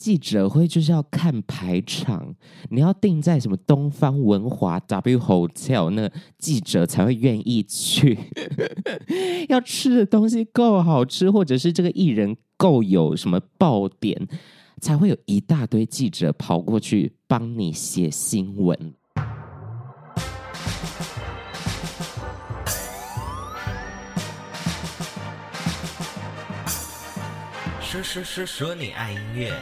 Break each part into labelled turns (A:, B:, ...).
A: 记者会就是要看排场，你要定在什么东方文华 W Hotel，那记者才会愿意去。要吃的东西够好吃，或者是这个艺人够有什么爆点，才会有一大堆记者跑过去帮你写新闻。
B: 说说说说你爱音乐。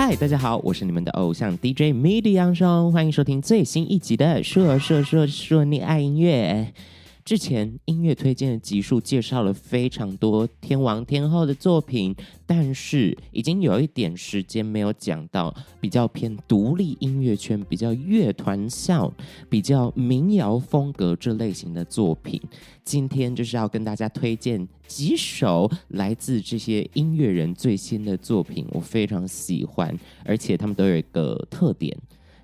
A: 嗨，大家好，我是你们的偶像 DJ MIDI 杨双，欢迎收听最新一集的说说说说你爱音乐。之前音乐推荐的集数介绍了非常多天王天后的作品，但是已经有一点时间没有讲到比较偏独立音乐圈、比较乐团向、比较民谣风格这类型的作品。今天就是要跟大家推荐几首来自这些音乐人最新的作品，我非常喜欢，而且他们都有一个特点，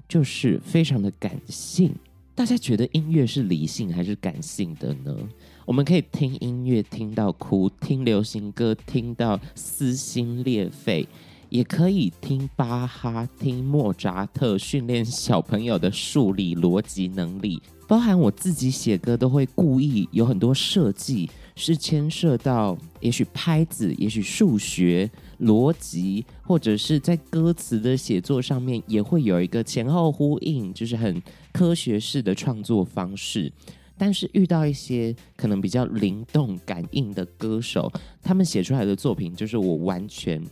A: 就是非常的感性。大家觉得音乐是理性还是感性的呢？我们可以听音乐听到哭，听流行歌听到撕心裂肺，也可以听巴哈、听莫扎特训练小朋友的数理逻辑能力。包含我自己写歌都会故意有很多设计，是牵涉到也许拍子，也许数学。逻辑，或者是在歌词的写作上面，也会有一个前后呼应，就是很科学式的创作方式。但是遇到一些可能比较灵动感应的歌手，他们写出来的作品，就是我完全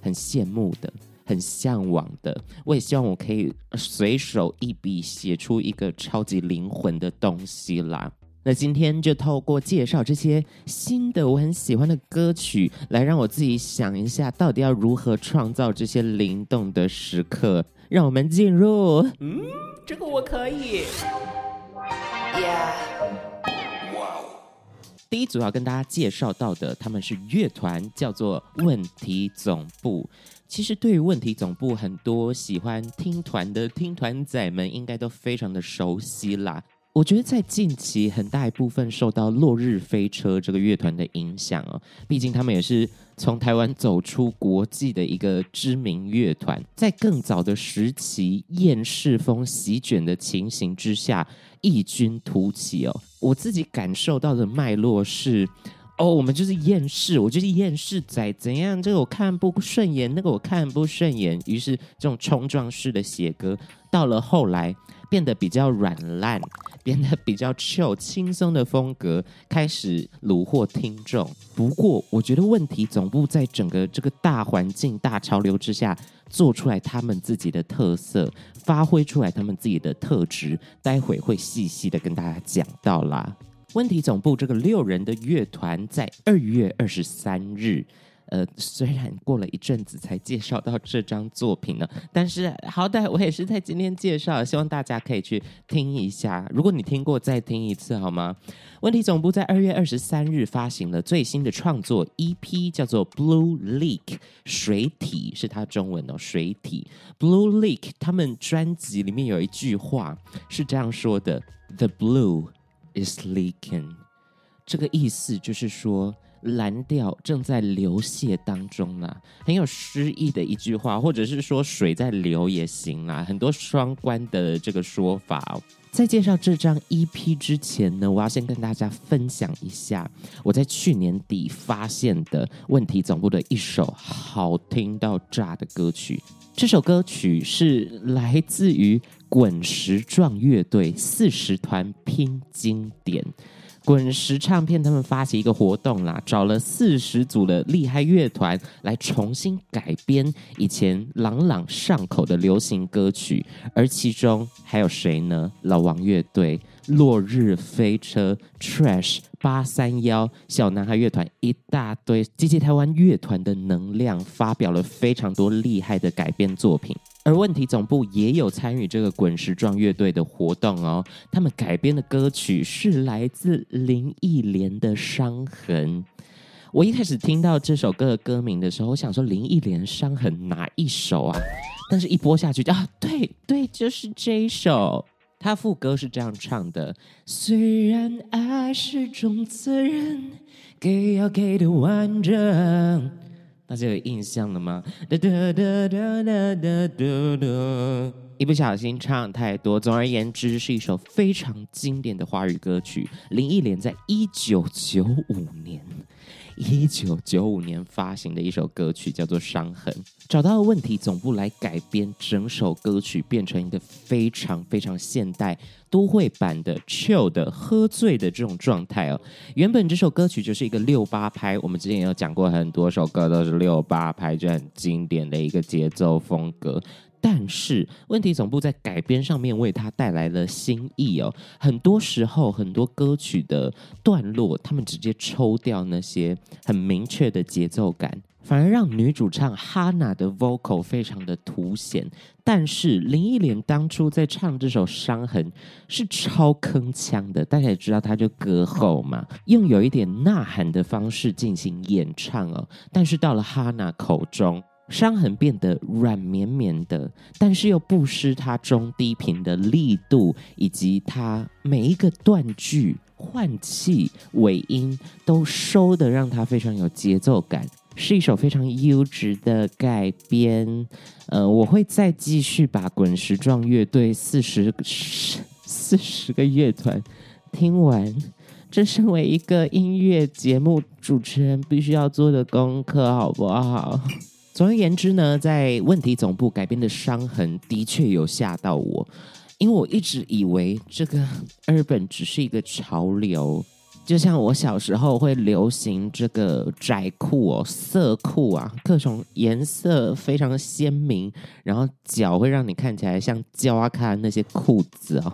A: 很羡慕的，很向往的。我也希望我可以随手一笔写出一个超级灵魂的东西啦。那今天就透过介绍这些新的我很喜欢的歌曲，来让我自己想一下，到底要如何创造这些灵动的时刻。让我们进入，嗯，这个我可以。Yeah. 第一组要跟大家介绍到的，他们是乐团，叫做问题总部。其实对于问题总部，很多喜欢听团的听团仔们应该都非常的熟悉啦。我觉得在近期很大一部分受到落日飞车这个乐团的影响哦，毕竟他们也是从台湾走出国际的一个知名乐团，在更早的时期厌世风席卷的情形之下异军突起哦。我自己感受到的脉络是，哦，我们就是厌世，我就是厌世仔，怎样？这个我看不顺眼，那个我看不顺眼，于是这种冲撞式的写歌，到了后来变得比较软烂。变得比较 chill 轻松的风格开始虏获听众。不过，我觉得问题总部在整个这个大环境、大潮流之下，做出来他们自己的特色，发挥出来他们自己的特质。待会会细细的跟大家讲到啦。问题总部这个六人的乐团在二月二十三日。呃，虽然过了一阵子才介绍到这张作品呢，但是好歹我也是在今天介绍，希望大家可以去听一下。如果你听过，再听一次好吗？问题总部在二月二十三日发行了最新的创作 EP，叫做《Blue Leak》，水体是它中文哦，水体。Blue Leak，他们专辑里面有一句话是这样说的：“The blue is leaking。”这个意思就是说。蓝调正在流泻当中啦，很有诗意的一句话，或者是说水在流也行啦，很多双关的这个说法。在介绍这张 EP 之前呢，我要先跟大家分享一下我在去年底发现的问题总部的一首好听到炸的歌曲。这首歌曲是来自于滚石壮乐队四十团拼经典。滚石唱片他们发起一个活动啦，找了四十组的厉害乐团来重新改编以前朗朗上口的流行歌曲，而其中还有谁呢？老王乐队、落日飞车、Trash、八三幺、小男孩乐团，一大堆集结台湾乐团的能量，发表了非常多厉害的改编作品。而问题总部也有参与这个滚石状乐队的活动哦，他们改编的歌曲是来自林忆莲的《伤痕》。我一开始听到这首歌的歌名的时候，我想说林忆莲《伤痕》哪一首啊？但是一播下去就啊，对对，就是这一首。他副歌是这样唱的：虽然爱是种责任，给要给的完整。大家有印象了吗？哒哒哒哒哒哒哒哒。一不小心唱太多。总而言之，是一首非常经典的华语歌曲。林忆莲在一九九五年，一九九五年发行的一首歌曲，叫做《伤痕》。找到了问题总部来改编整首歌曲，变成一个非常非常现代都会版的 chill 的喝醉的这种状态哦。原本这首歌曲就是一个六八拍，我们之前也有讲过，很多首歌都是六八拍，就很经典的一个节奏风格。但是问题总部在改编上面为他带来了新意哦。很多时候，很多歌曲的段落，他们直接抽掉那些很明确的节奏感，反而让女主唱哈娜的 vocal 非常的凸显。但是林忆莲当初在唱这首《伤痕》是超铿锵的，大家也知道，她就歌后嘛，用有一点呐喊的方式进行演唱哦。但是到了哈娜口中，伤痕变得软绵绵的，但是又不失它中低频的力度，以及它每一个断句、换气、尾音都收得让它非常有节奏感，是一首非常优质的改编。呃，我会再继续把滚石状乐队四十四十个乐团听完，这身为一个音乐节目主持人必须要做的功课，好不好？总而言之呢，在问题总部改编的《伤痕》的确有吓到我，因为我一直以为这个 urban 只是一个潮流，就像我小时候会流行这个窄裤哦、色裤啊，各种颜色非常鲜明，然后脚会让你看起来像胶啊卡那些裤子哦。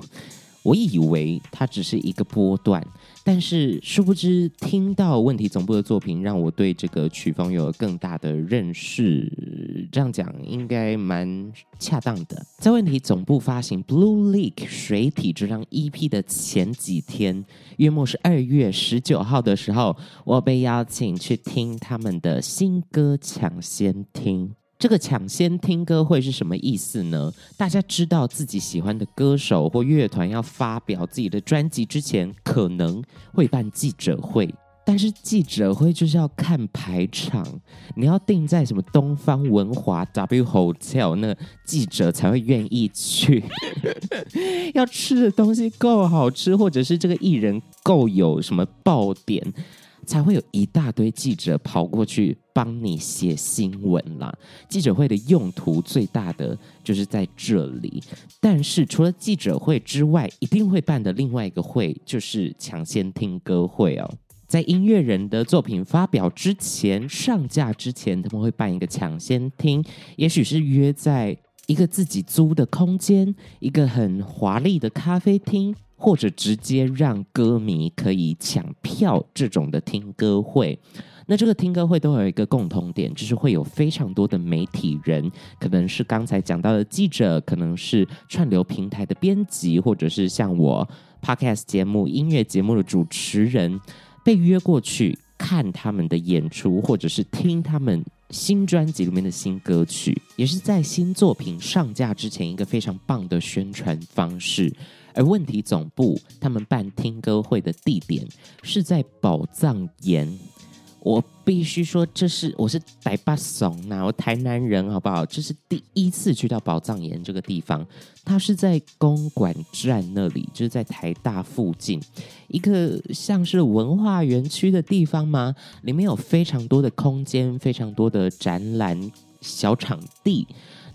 A: 我以为它只是一个波段，但是殊不知听到问题总部的作品，让我对这个曲风有了更大的认识。这样讲应该蛮恰当的。在问题总部发行《Blue Leak 水体》这张 EP 的前几天，约莫是二月十九号的时候，我被邀请去听他们的新歌抢先听。这个抢先听歌会是什么意思呢？大家知道自己喜欢的歌手或乐团要发表自己的专辑之前，可能会办记者会，但是记者会就是要看排场，你要定在什么东方文华 W Hotel，那记者才会愿意去。要吃的东西够好吃，或者是这个艺人够有什么爆点。才会有一大堆记者跑过去帮你写新闻啦。记者会的用途最大的就是在这里。但是除了记者会之外，一定会办的另外一个会就是抢先听歌会哦。在音乐人的作品发表之前、上架之前，他们会办一个抢先听，也许是约在一个自己租的空间，一个很华丽的咖啡厅。或者直接让歌迷可以抢票这种的听歌会，那这个听歌会都有一个共同点，就是会有非常多的媒体人，可能是刚才讲到的记者，可能是串流平台的编辑，或者是像我 Podcast 节目、音乐节目的主持人，被约过去看他们的演出，或者是听他们新专辑里面的新歌曲，也是在新作品上架之前一个非常棒的宣传方式。而问题总部他们办听歌会的地点是在宝藏岩，我必须说，这是我是台北怂呐，我台南人好不好？这是第一次去到宝藏岩这个地方，它是在公馆站那里，就是在台大附近一个像是文化园区的地方吗？里面有非常多的空间，非常多的展览小场地。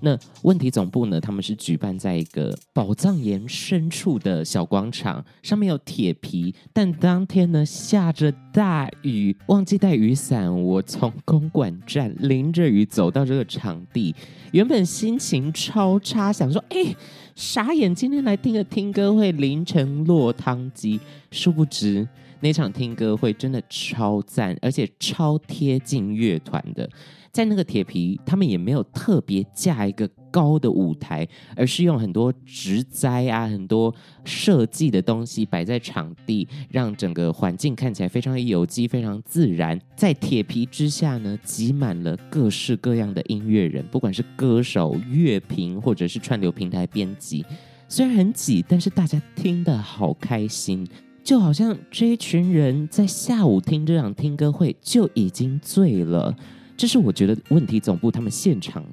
A: 那问题总部呢？他们是举办在一个宝藏岩深处的小广场，上面有铁皮，但当天呢下着大雨，忘记带雨伞。我从公馆站淋着雨走到这个场地，原本心情超差，想说：哎，傻眼！今天来听个听歌会，凌晨落汤鸡。殊不知那场听歌会真的超赞，而且超贴近乐团的。在那个铁皮，他们也没有特别架一个高的舞台，而是用很多植栽啊、很多设计的东西摆在场地，让整个环境看起来非常有机、非常自然。在铁皮之下呢，挤满了各式各样的音乐人，不管是歌手、乐评，或者是串流平台编辑。虽然很挤，但是大家听得好开心，就好像这一群人在下午听这场听歌会就已经醉了。这是我觉得问题总部他们现场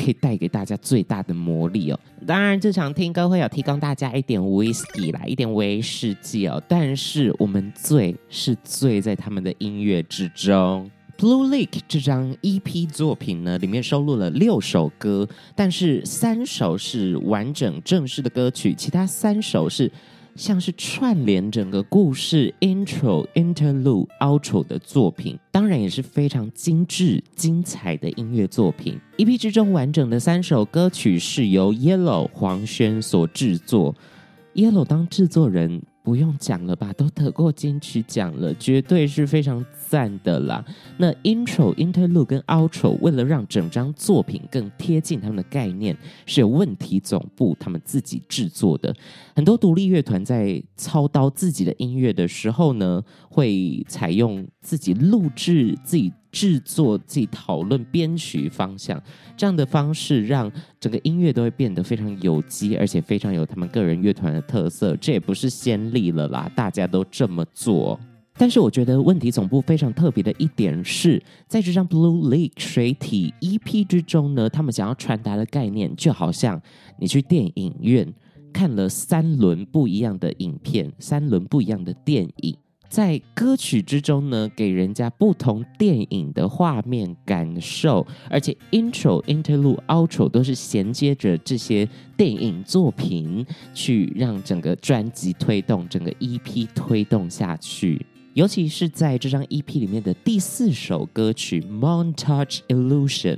A: 可以带给大家最大的魔力哦。当然，这场听歌会有提供大家一点 whisky 啦，一点威士忌哦。但是我们醉是醉在他们的音乐之中。Blue Lake 这张 EP 作品呢，里面收录了六首歌，但是三首是完整正式的歌曲，其他三首是像是串联整个故事 Intro、Interlude、Outro 的作品，当然也是非常精致、精彩的音乐作品。EP 之中完整的三首歌曲是由 Yellow 黄轩所制作，Yellow 当制作人。不用讲了吧，都得过金曲奖了，绝对是非常赞的啦。那 intro、interlude 跟 outro 为了让整张作品更贴近他们的概念，是有问题总部他们自己制作的。很多独立乐团在操刀自己的音乐的时候呢，会采用自己录制自己。制作自己讨论编曲方向，这样的方式让整个音乐都会变得非常有机，而且非常有他们个人乐团的特色。这也不是先例了啦，大家都这么做。但是我觉得问题总部非常特别的一点是，在这张 Blue Lake 水体 EP 之中呢，他们想要传达的概念，就好像你去电影院看了三轮不一样的影片，三轮不一样的电影。在歌曲之中呢，给人家不同电影的画面感受，而且 intro、interlude、outro 都是衔接着这些电影作品，去让整个专辑推动，整个 EP 推动下去。尤其是在这张 EP 里面的第四首歌曲《Montage Illusion》。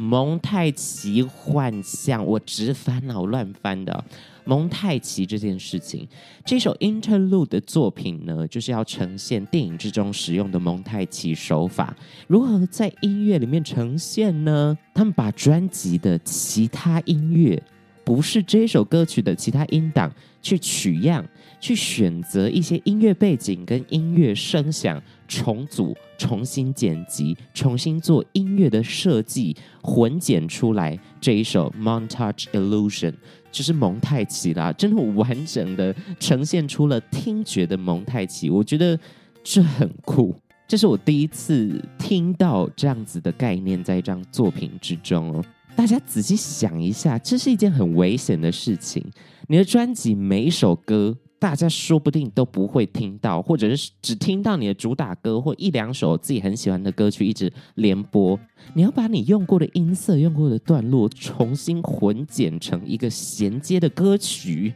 A: 蒙太奇幻象，我直翻脑乱翻的。蒙太奇这件事情，这首 Interlude 的作品呢，就是要呈现电影之中使用的蒙太奇手法。如何在音乐里面呈现呢？他们把专辑的其他音乐，不是这首歌曲的其他音档，去取样，去选择一些音乐背景跟音乐声响。重组、重新剪辑、重新做音乐的设计，混剪出来这一首《Montage Illusion》，就是蒙太奇啦，真的完整的呈现出了听觉的蒙太奇，我觉得这很酷。这是我第一次听到这样子的概念在一张作品之中哦。大家仔细想一下，这是一件很危险的事情。你的专辑每一首歌。大家说不定都不会听到，或者是只听到你的主打歌或一两首自己很喜欢的歌曲一直连播。你要把你用过的音色、用过的段落重新混剪成一个衔接的歌曲，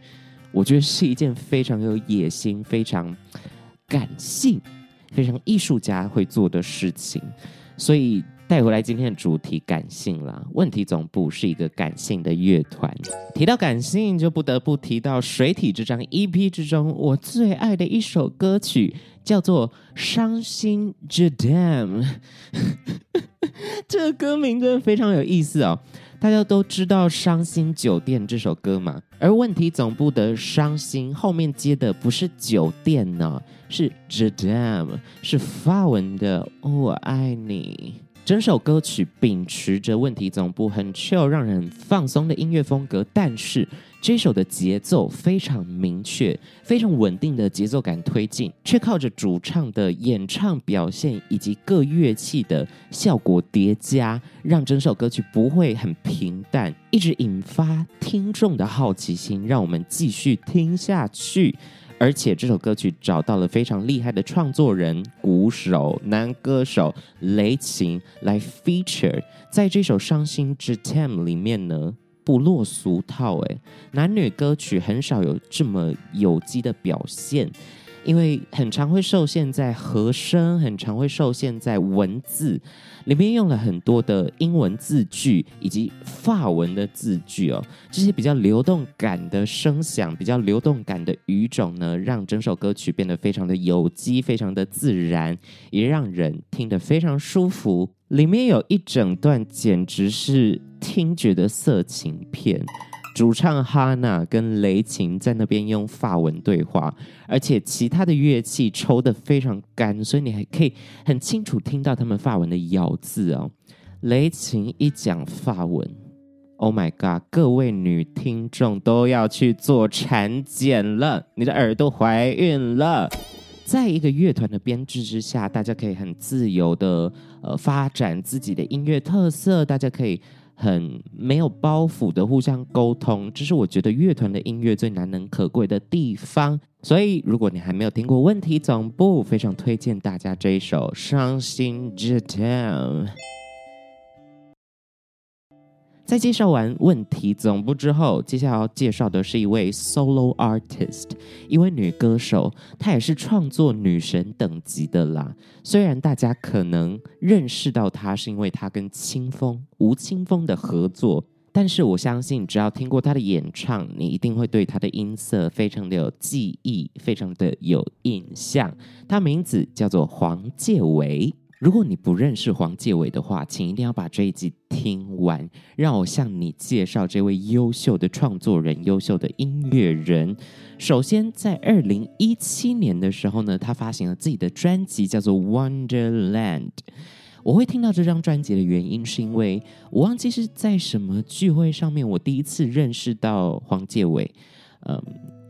A: 我觉得是一件非常有野心、非常感性、非常艺术家会做的事情。所以。带回来今天的主题，感性啦。问题总部是一个感性的乐团。提到感性，就不得不提到水体这张 EP 之中我最爱的一首歌曲，叫做《伤心 Jadam》。这个歌名真的非常有意思哦。大家都知道《伤心酒店》这首歌嘛？而问题总部的“伤心”后面接的不是酒店呢，是 Jadam，是法文的“我爱你”。整首歌曲秉持着问题总部很 chill、让人放松的音乐风格，但是这首的节奏非常明确、非常稳定的节奏感推进，却靠着主唱的演唱表现以及各乐器的效果叠加，让整首歌曲不会很平淡，一直引发听众的好奇心，让我们继续听下去。而且这首歌曲找到了非常厉害的创作人、鼓手、男歌手雷琴来 feature，在这首《伤心之 Time》里面呢，不落俗套，诶，男女歌曲很少有这么有机的表现。因为很常会受限在和声，很常会受限在文字里面，用了很多的英文字句以及法文的字句哦，这些比较流动感的声响，比较流动感的语种呢，让整首歌曲变得非常的有机，非常的自然，也让人听得非常舒服。里面有一整段简直是听觉的色情片。主唱哈娜跟雷琴在那边用法文对话，而且其他的乐器抽得非常干，所以你还可以很清楚听到他们法文的咬字哦。雷琴一讲法文，Oh my god！各位女听众都要去做产检了，你的耳朵怀孕了。在一个乐团的编制之下，大家可以很自由的呃发展自己的音乐特色，大家可以很没有包袱的互相沟通，这是我觉得乐团的音乐最难能可贵的地方。所以，如果你还没有听过问题总部，非常推荐大家这一首《伤心之 Time》。在介绍完问题总部之后，接下来要介绍的是一位 solo artist，一位女歌手，她也是创作女神等级的啦。虽然大家可能认识到她是因为她跟清风吴青峰的合作，但是我相信只要听过她的演唱，你一定会对她的音色非常的有记忆，非常的有印象。她名字叫做黄介伟。如果你不认识黄介伟的话，请一定要把这一集听完。让我向你介绍这位优秀的创作人、优秀的音乐人。首先，在二零一七年的时候呢，他发行了自己的专辑，叫做《Wonderland》。我会听到这张专辑的原因，是因为我忘记是在什么聚会上面，我第一次认识到黄介伟。嗯。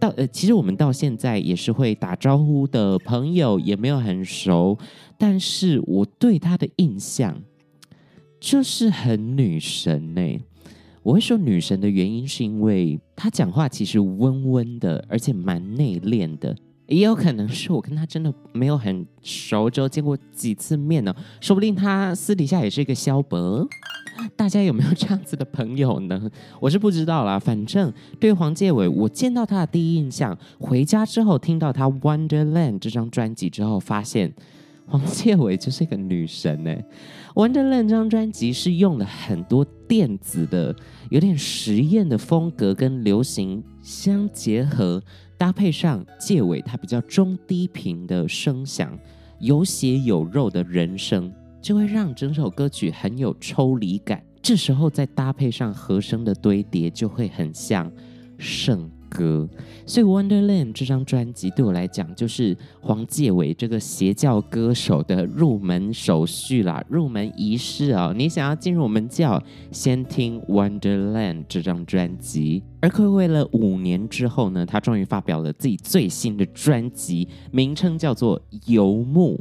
A: 到呃，其实我们到现在也是会打招呼的朋友，也没有很熟，但是我对他的印象就是很女神呢。我会说女神的原因，是因为他讲话其实温温的，而且蛮内敛的。也有可能是我跟他真的没有很熟，之后见过几次面呢，说不定他私底下也是一个萧伯。大家有没有这样子的朋友呢？我是不知道啦。反正对黄介伟，我见到他的第一印象，回家之后听到他《Wonderland》这张专辑之后，发现黄介伟就是一个女神呢。《Wonderland》这张专辑是用了很多电子的、有点实验的风格跟流行相结合，搭配上介伟他比较中低频的声响，有血有肉的人声。就会让整首歌曲很有抽离感，这时候再搭配上和声的堆叠，就会很像圣歌。所以《Wonderland》这张专辑对我来讲，就是黄介伟这个邪教歌手的入门手续啦，入门仪式啊。你想要进入我们教，先听《Wonderland》这张专辑。而暌违了五年之后呢，他终于发表了自己最新的专辑，名称叫做《游牧》。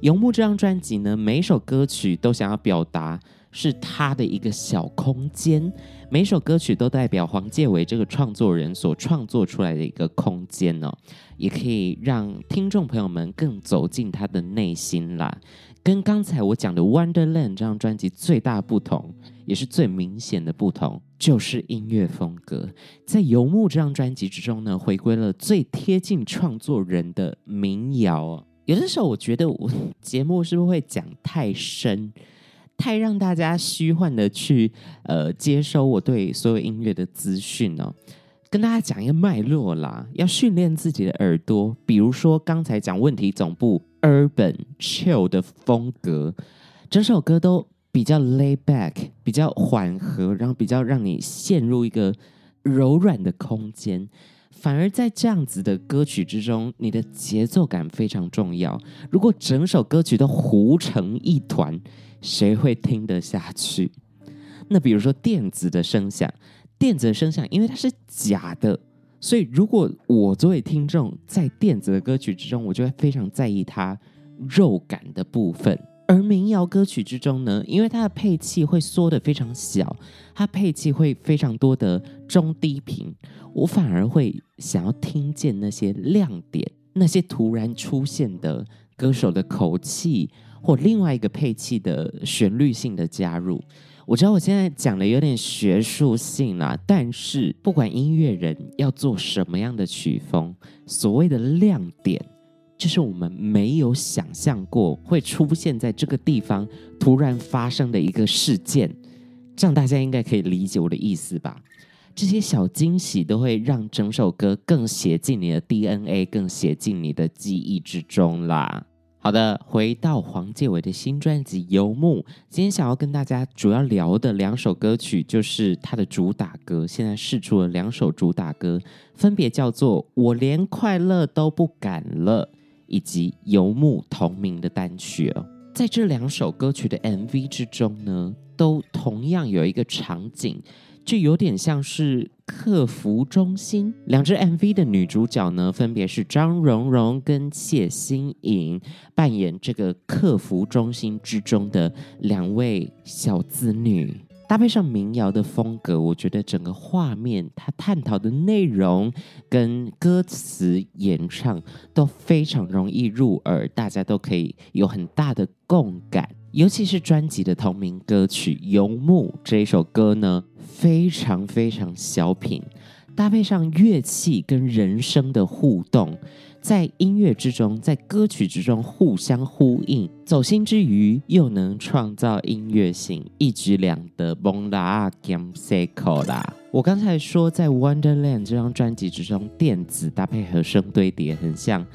A: 游牧这张专辑呢，每首歌曲都想要表达是他的一个小空间，每首歌曲都代表黄介伟这个创作人所创作出来的一个空间哦，也可以让听众朋友们更走进他的内心啦。跟刚才我讲的《Wonderland》这张专辑最大不同，也是最明显的不同，就是音乐风格。在《游牧》这张专辑之中呢，回归了最贴近创作人的民谣。有的时候，我觉得我节目是不是会讲太深，太让大家虚幻的去呃接收我对所有音乐的资讯呢？跟大家讲一个脉络啦，要训练自己的耳朵。比如说刚才讲问题总部 Urban Chill 的风格，整首歌都比较 lay back，比较缓和，然后比较让你陷入一个柔软的空间。反而在这样子的歌曲之中，你的节奏感非常重要。如果整首歌曲都糊成一团，谁会听得下去？那比如说电子的声响，电子的声响，因为它是假的，所以如果我作为听众在电子的歌曲之中，我就会非常在意它肉感的部分。而民谣歌曲之中呢，因为它的配器会缩得非常小，它配器会非常多的中低频，我反而会想要听见那些亮点，那些突然出现的歌手的口气或另外一个配器的旋律性的加入。我知道我现在讲的有点学术性啦，但是不管音乐人要做什么样的曲风，所谓的亮点。就是我们没有想象过会出现在这个地方突然发生的一个事件，这样大家应该可以理解我的意思吧？这些小惊喜都会让整首歌更写进你的 DNA，更写进你的记忆之中啦。好的，回到黄介伟的新专辑《游牧》，今天想要跟大家主要聊的两首歌曲，就是他的主打歌。现在试出了两首主打歌，分别叫做《我连快乐都不敢了》。以及游牧同名的单曲哦，在这两首歌曲的 MV 之中呢，都同样有一个场景，就有点像是客服中心。两支 MV 的女主角呢，分别是张榕容跟谢欣颖，扮演这个客服中心之中的两位小资女。搭配上民谣的风格，我觉得整个画面它探讨的内容跟歌词演唱都非常容易入耳，大家都可以有很大的共感。尤其是专辑的同名歌曲《游牧》这一首歌呢，非常非常小品，搭配上乐器跟人声的互动。在音乐之中，在歌曲之中互相呼应，走心之余又能创造音乐性，一举两得。我刚才说，在《Wonderland》这张专辑之中，电子搭配和声堆叠，很像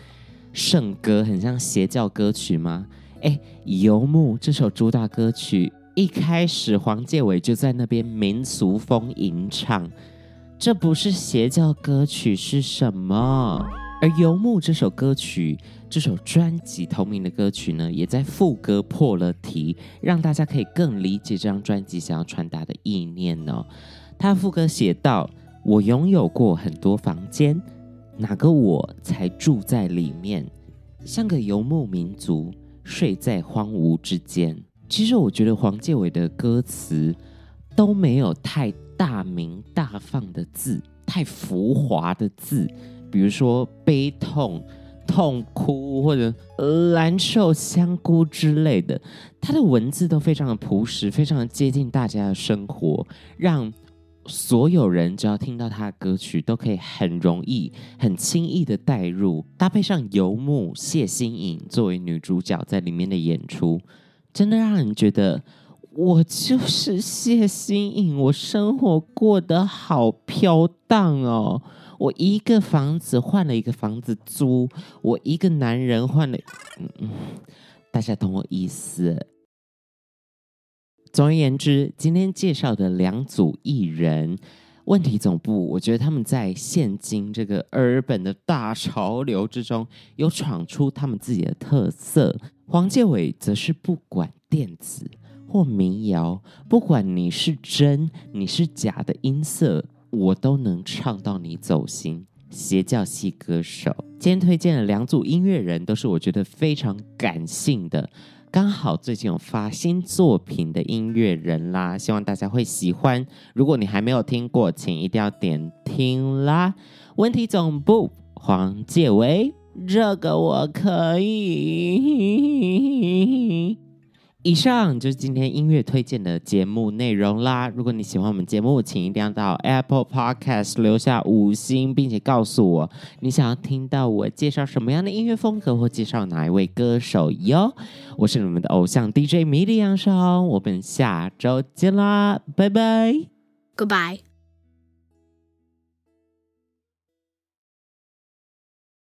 A: 圣歌，很像邪教歌曲吗？哎，《游牧》这首主打歌曲一开始，黄建伟就在那边民俗风吟唱，这不是邪教歌曲是什么？而《游牧》这首歌曲，这首专辑同名的歌曲呢，也在副歌破了题，让大家可以更理解这张专辑想要传达的意念哦。他副歌写道：“我拥有过很多房间，哪个我才住在里面？像个游牧民族，睡在荒芜之间。”其实我觉得黄建伟的歌词都没有太大明大放的字，太浮华的字。比如说悲痛、痛哭或者蓝瘦香菇之类的，他的文字都非常的朴实，非常的接近大家的生活，让所有人只要听到他的歌曲，都可以很容易、很轻易的带入。搭配上游牧谢欣颖作为女主角在里面的演出，真的让人觉得我就是谢欣颖，我生活过得好飘荡哦。我一个房子换了一个房子租，我一个男人换了，大家懂我意思。总而言之，今天介绍的两组艺人，问题总部，我觉得他们在现今这个日本的大潮流之中，有闯出他们自己的特色。黄建伟则是不管电子或民谣，不管你是真你是假的音色。我都能唱到你走心，邪教系歌手。今天推荐的两组音乐人，都是我觉得非常感性的，刚好最近有发新作品的音乐人啦，希望大家会喜欢。如果你还没有听过，请一定要点听啦。问题总部黄介维，这个我可以。以上就是今天音乐推荐的节目内容啦。如果你喜欢我们节目，请一定要到 Apple Podcast 留下五星，并且告诉我你想要听到我介绍什么样的音乐风格，或介绍哪一位歌手哟。我是你们的偶像 DJ 米莉杨双，我们下周见啦，拜拜，Goodbye。